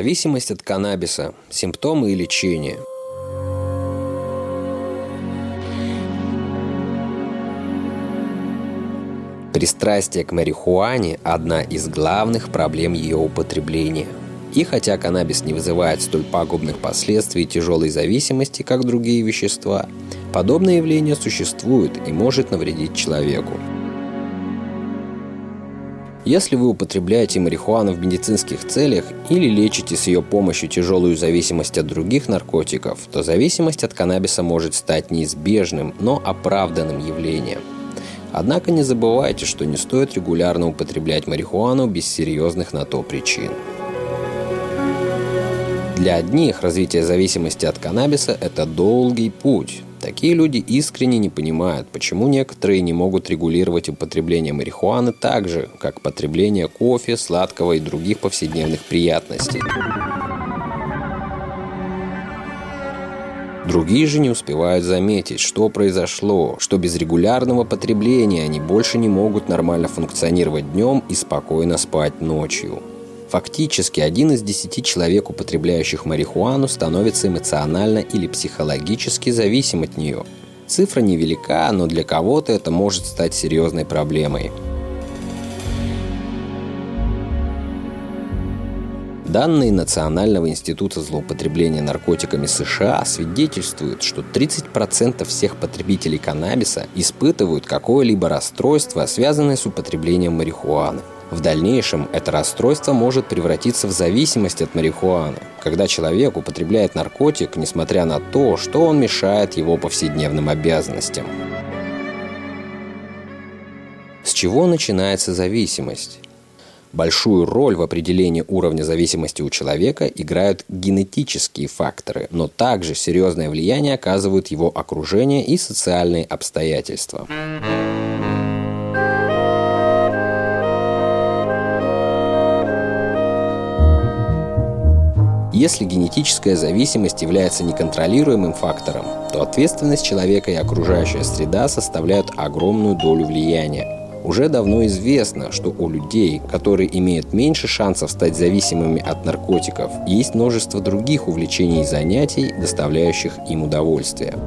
Зависимость от каннабиса. Симптомы и лечение. Пристрастие к марихуане – одна из главных проблем ее употребления. И хотя каннабис не вызывает столь пагубных последствий тяжелой зависимости, как другие вещества, подобное явление существует и может навредить человеку. Если вы употребляете марихуану в медицинских целях или лечите с ее помощью тяжелую зависимость от других наркотиков, то зависимость от каннабиса может стать неизбежным, но оправданным явлением. Однако не забывайте, что не стоит регулярно употреблять марихуану без серьезных на то причин. Для одних развитие зависимости от каннабиса – это долгий путь, Такие люди искренне не понимают, почему некоторые не могут регулировать употребление марихуаны так же, как потребление кофе, сладкого и других повседневных приятностей. Другие же не успевают заметить, что произошло, что без регулярного потребления они больше не могут нормально функционировать днем и спокойно спать ночью. Фактически, один из десяти человек, употребляющих марихуану, становится эмоционально или психологически зависим от нее. Цифра невелика, но для кого-то это может стать серьезной проблемой. Данные Национального института злоупотребления наркотиками США свидетельствуют, что 30% всех потребителей каннабиса испытывают какое-либо расстройство, связанное с употреблением марихуаны. В дальнейшем это расстройство может превратиться в зависимость от марихуаны, когда человек употребляет наркотик, несмотря на то, что он мешает его повседневным обязанностям. С чего начинается зависимость? Большую роль в определении уровня зависимости у человека играют генетические факторы, но также серьезное влияние оказывают его окружение и социальные обстоятельства. Если генетическая зависимость является неконтролируемым фактором, то ответственность человека и окружающая среда составляют огромную долю влияния. Уже давно известно, что у людей, которые имеют меньше шансов стать зависимыми от наркотиков, есть множество других увлечений и занятий, доставляющих им удовольствие.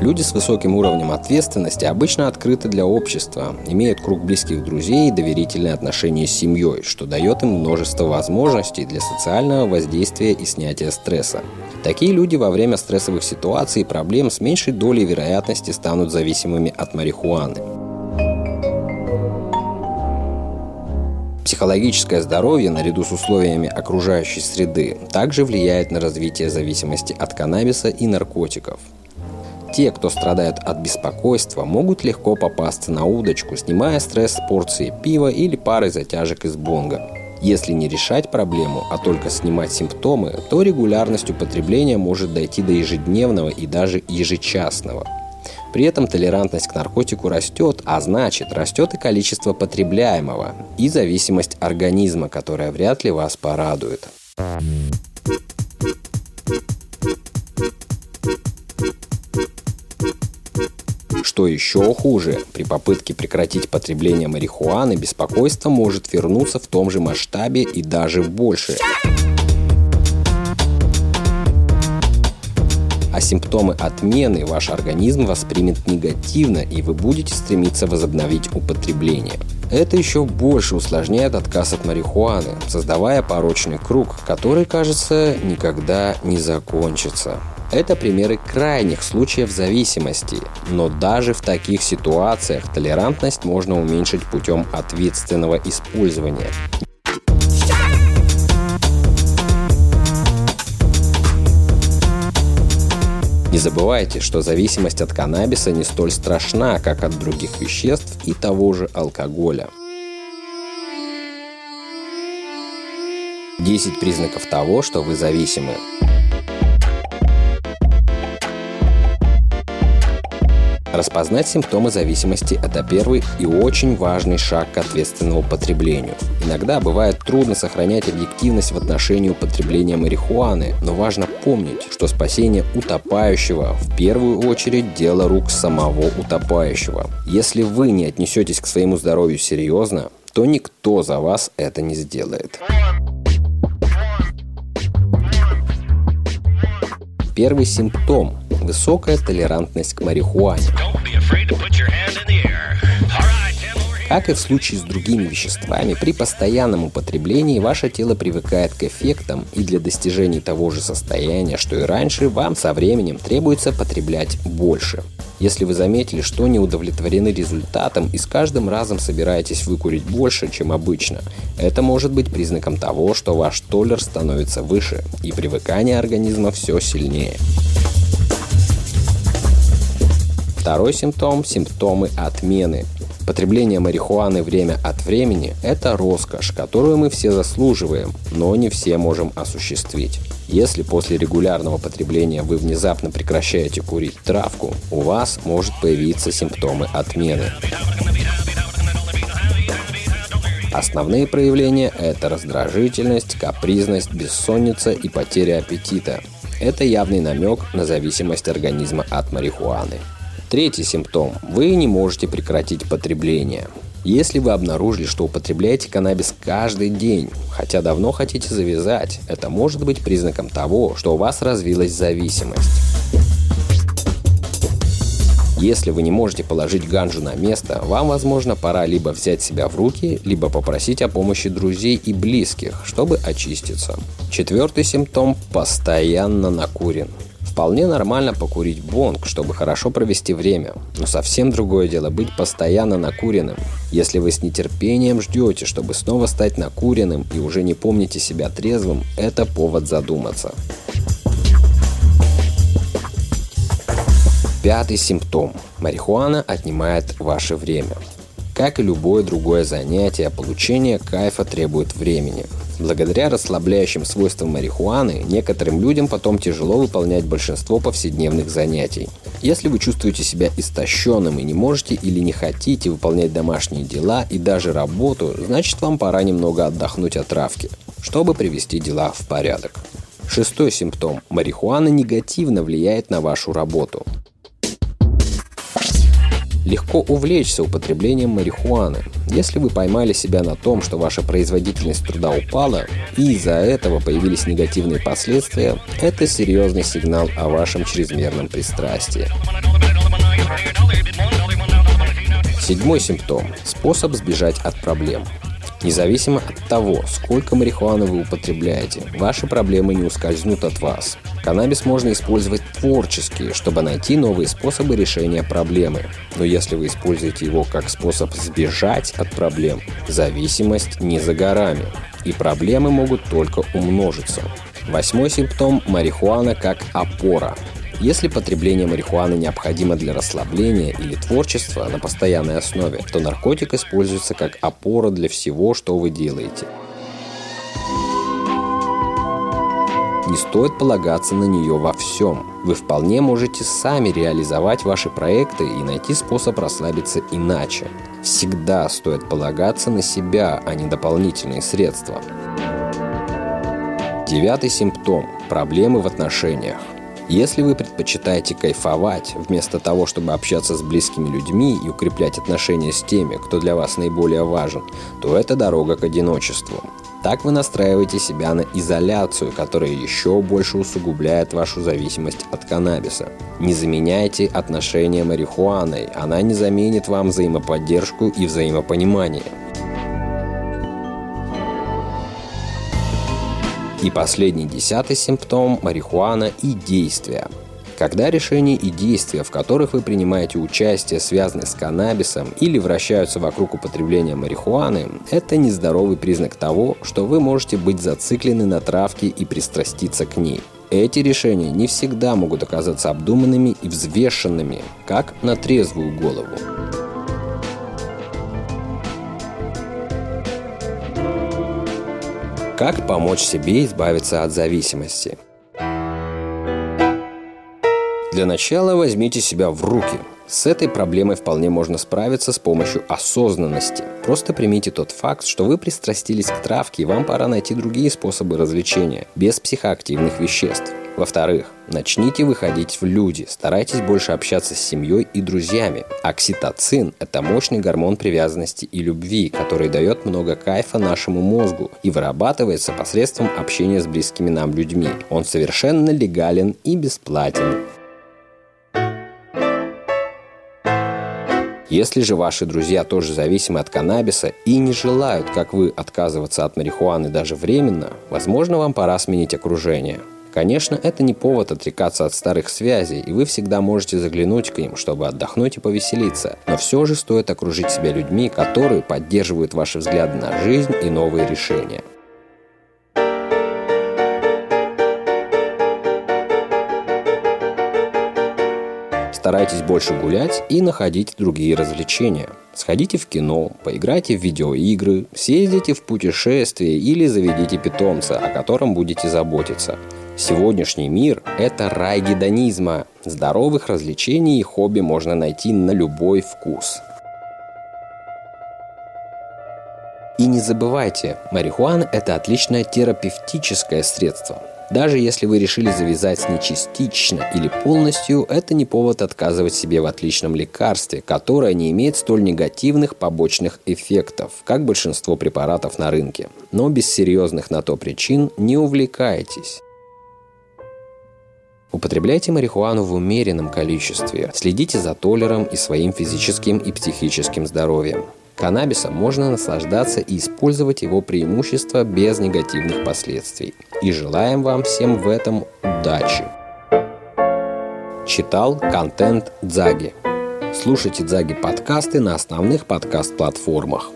Люди с высоким уровнем ответственности обычно открыты для общества, имеют круг близких друзей и доверительные отношения с семьей, что дает им множество возможностей для социального воздействия и снятия стресса. Такие люди во время стрессовых ситуаций и проблем с меньшей долей вероятности станут зависимыми от марихуаны. Психологическое здоровье, наряду с условиями окружающей среды, также влияет на развитие зависимости от каннабиса и наркотиков – те, кто страдают от беспокойства, могут легко попасться на удочку, снимая стресс с порции пива или парой затяжек из бонга. Если не решать проблему, а только снимать симптомы, то регулярность употребления может дойти до ежедневного и даже ежечасного. При этом толерантность к наркотику растет, а значит растет и количество потребляемого, и зависимость организма, которая вряд ли вас порадует. Что еще хуже, при попытке прекратить потребление марихуаны беспокойство может вернуться в том же масштабе и даже больше. а симптомы отмены ваш организм воспримет негативно, и вы будете стремиться возобновить употребление. Это еще больше усложняет отказ от марихуаны, создавая порочный круг, который, кажется, никогда не закончится. Это примеры крайних случаев зависимости, но даже в таких ситуациях толерантность можно уменьшить путем ответственного использования. Не забывайте, что зависимость от каннабиса не столь страшна, как от других веществ и того же алкоголя. 10 признаков того, что вы зависимы. Распознать симптомы зависимости – это первый и очень важный шаг к ответственному потреблению. Иногда бывает трудно сохранять объективность в отношении употребления марихуаны, но важно помнить, что спасение утопающего в первую очередь дело рук самого утопающего. Если вы не отнесетесь к своему здоровью серьезно, то никто за вас это не сделает. Первый симптом – высокая толерантность к марихуане. Как и в случае с другими веществами, при постоянном употреблении ваше тело привыкает к эффектам, и для достижения того же состояния, что и раньше, вам со временем требуется потреблять больше. Если вы заметили, что не удовлетворены результатом и с каждым разом собираетесь выкурить больше, чем обычно, это может быть признаком того, что ваш толлер становится выше, и привыкание организма все сильнее. Второй симптом – симптомы отмены. Потребление марихуаны время от времени – это роскошь, которую мы все заслуживаем, но не все можем осуществить. Если после регулярного потребления вы внезапно прекращаете курить травку, у вас может появиться симптомы отмены. Основные проявления – это раздражительность, капризность, бессонница и потеря аппетита. Это явный намек на зависимость организма от марихуаны. Третий симптом – вы не можете прекратить потребление. Если вы обнаружили, что употребляете каннабис каждый день, хотя давно хотите завязать, это может быть признаком того, что у вас развилась зависимость. Если вы не можете положить ганжу на место, вам, возможно, пора либо взять себя в руки, либо попросить о помощи друзей и близких, чтобы очиститься. Четвертый симптом – постоянно накурен. Вполне нормально покурить бонг, чтобы хорошо провести время. Но совсем другое дело быть постоянно накуренным. Если вы с нетерпением ждете, чтобы снова стать накуренным и уже не помните себя трезвым, это повод задуматься. Пятый симптом. Марихуана отнимает ваше время. Как и любое другое занятие, получение кайфа требует времени. Благодаря расслабляющим свойствам марихуаны, некоторым людям потом тяжело выполнять большинство повседневных занятий. Если вы чувствуете себя истощенным и не можете или не хотите выполнять домашние дела и даже работу, значит вам пора немного отдохнуть от травки, чтобы привести дела в порядок. Шестой симптом. Марихуана негативно влияет на вашу работу. Легко увлечься употреблением марихуаны. Если вы поймали себя на том, что ваша производительность труда упала, и из-за этого появились негативные последствия, это серьезный сигнал о вашем чрезмерном пристрастии. Седьмой симптом – способ сбежать от проблем. Независимо от того, сколько марихуаны вы употребляете, ваши проблемы не ускользнут от вас. Каннабис можно использовать творчески, чтобы найти новые способы решения проблемы. Но если вы используете его как способ сбежать от проблем, зависимость не за горами, и проблемы могут только умножиться. Восьмой симптом – марихуана как опора. Если потребление марихуаны необходимо для расслабления или творчества на постоянной основе, то наркотик используется как опора для всего, что вы делаете. Не стоит полагаться на нее во всем. Вы вполне можете сами реализовать ваши проекты и найти способ расслабиться иначе. Всегда стоит полагаться на себя, а не дополнительные средства. Девятый симптом – проблемы в отношениях. Если вы предпочитаете кайфовать, вместо того, чтобы общаться с близкими людьми и укреплять отношения с теми, кто для вас наиболее важен, то это дорога к одиночеству. Так вы настраиваете себя на изоляцию, которая еще больше усугубляет вашу зависимость от каннабиса. Не заменяйте отношения марихуаной, она не заменит вам взаимоподдержку и взаимопонимание. И последний десятый симптом – марихуана и действия. Когда решения и действия, в которых вы принимаете участие, связаны с каннабисом или вращаются вокруг употребления марихуаны, это нездоровый признак того, что вы можете быть зациклены на травке и пристраститься к ней. Эти решения не всегда могут оказаться обдуманными и взвешенными, как на трезвую голову. Как помочь себе избавиться от зависимости? Для начала возьмите себя в руки. С этой проблемой вполне можно справиться с помощью осознанности. Просто примите тот факт, что вы пристрастились к травке и вам пора найти другие способы развлечения, без психоактивных веществ. Во-вторых, начните выходить в люди, старайтесь больше общаться с семьей и друзьями. Окситоцин – это мощный гормон привязанности и любви, который дает много кайфа нашему мозгу и вырабатывается посредством общения с близкими нам людьми. Он совершенно легален и бесплатен. Если же ваши друзья тоже зависимы от каннабиса и не желают, как вы, отказываться от марихуаны даже временно, возможно, вам пора сменить окружение. Конечно, это не повод отрекаться от старых связей, и вы всегда можете заглянуть к ним, чтобы отдохнуть и повеселиться. Но все же стоит окружить себя людьми, которые поддерживают ваши взгляды на жизнь и новые решения. Старайтесь больше гулять и находить другие развлечения. Сходите в кино, поиграйте в видеоигры, съездите в путешествие или заведите питомца, о котором будете заботиться. Сегодняшний мир – это рай гедонизма. Здоровых развлечений и хобби можно найти на любой вкус. И не забывайте, марихуана – это отличное терапевтическое средство – даже если вы решили завязать с ней частично или полностью, это не повод отказывать себе в отличном лекарстве, которое не имеет столь негативных побочных эффектов, как большинство препаратов на рынке. Но без серьезных на то причин не увлекайтесь. Употребляйте марихуану в умеренном количестве. Следите за толером и своим физическим и психическим здоровьем. Каннабисом можно наслаждаться и использовать его преимущества без негативных последствий. И желаем вам всем в этом удачи. Читал контент Дзаги. Слушайте Дзаги подкасты на основных подкаст-платформах.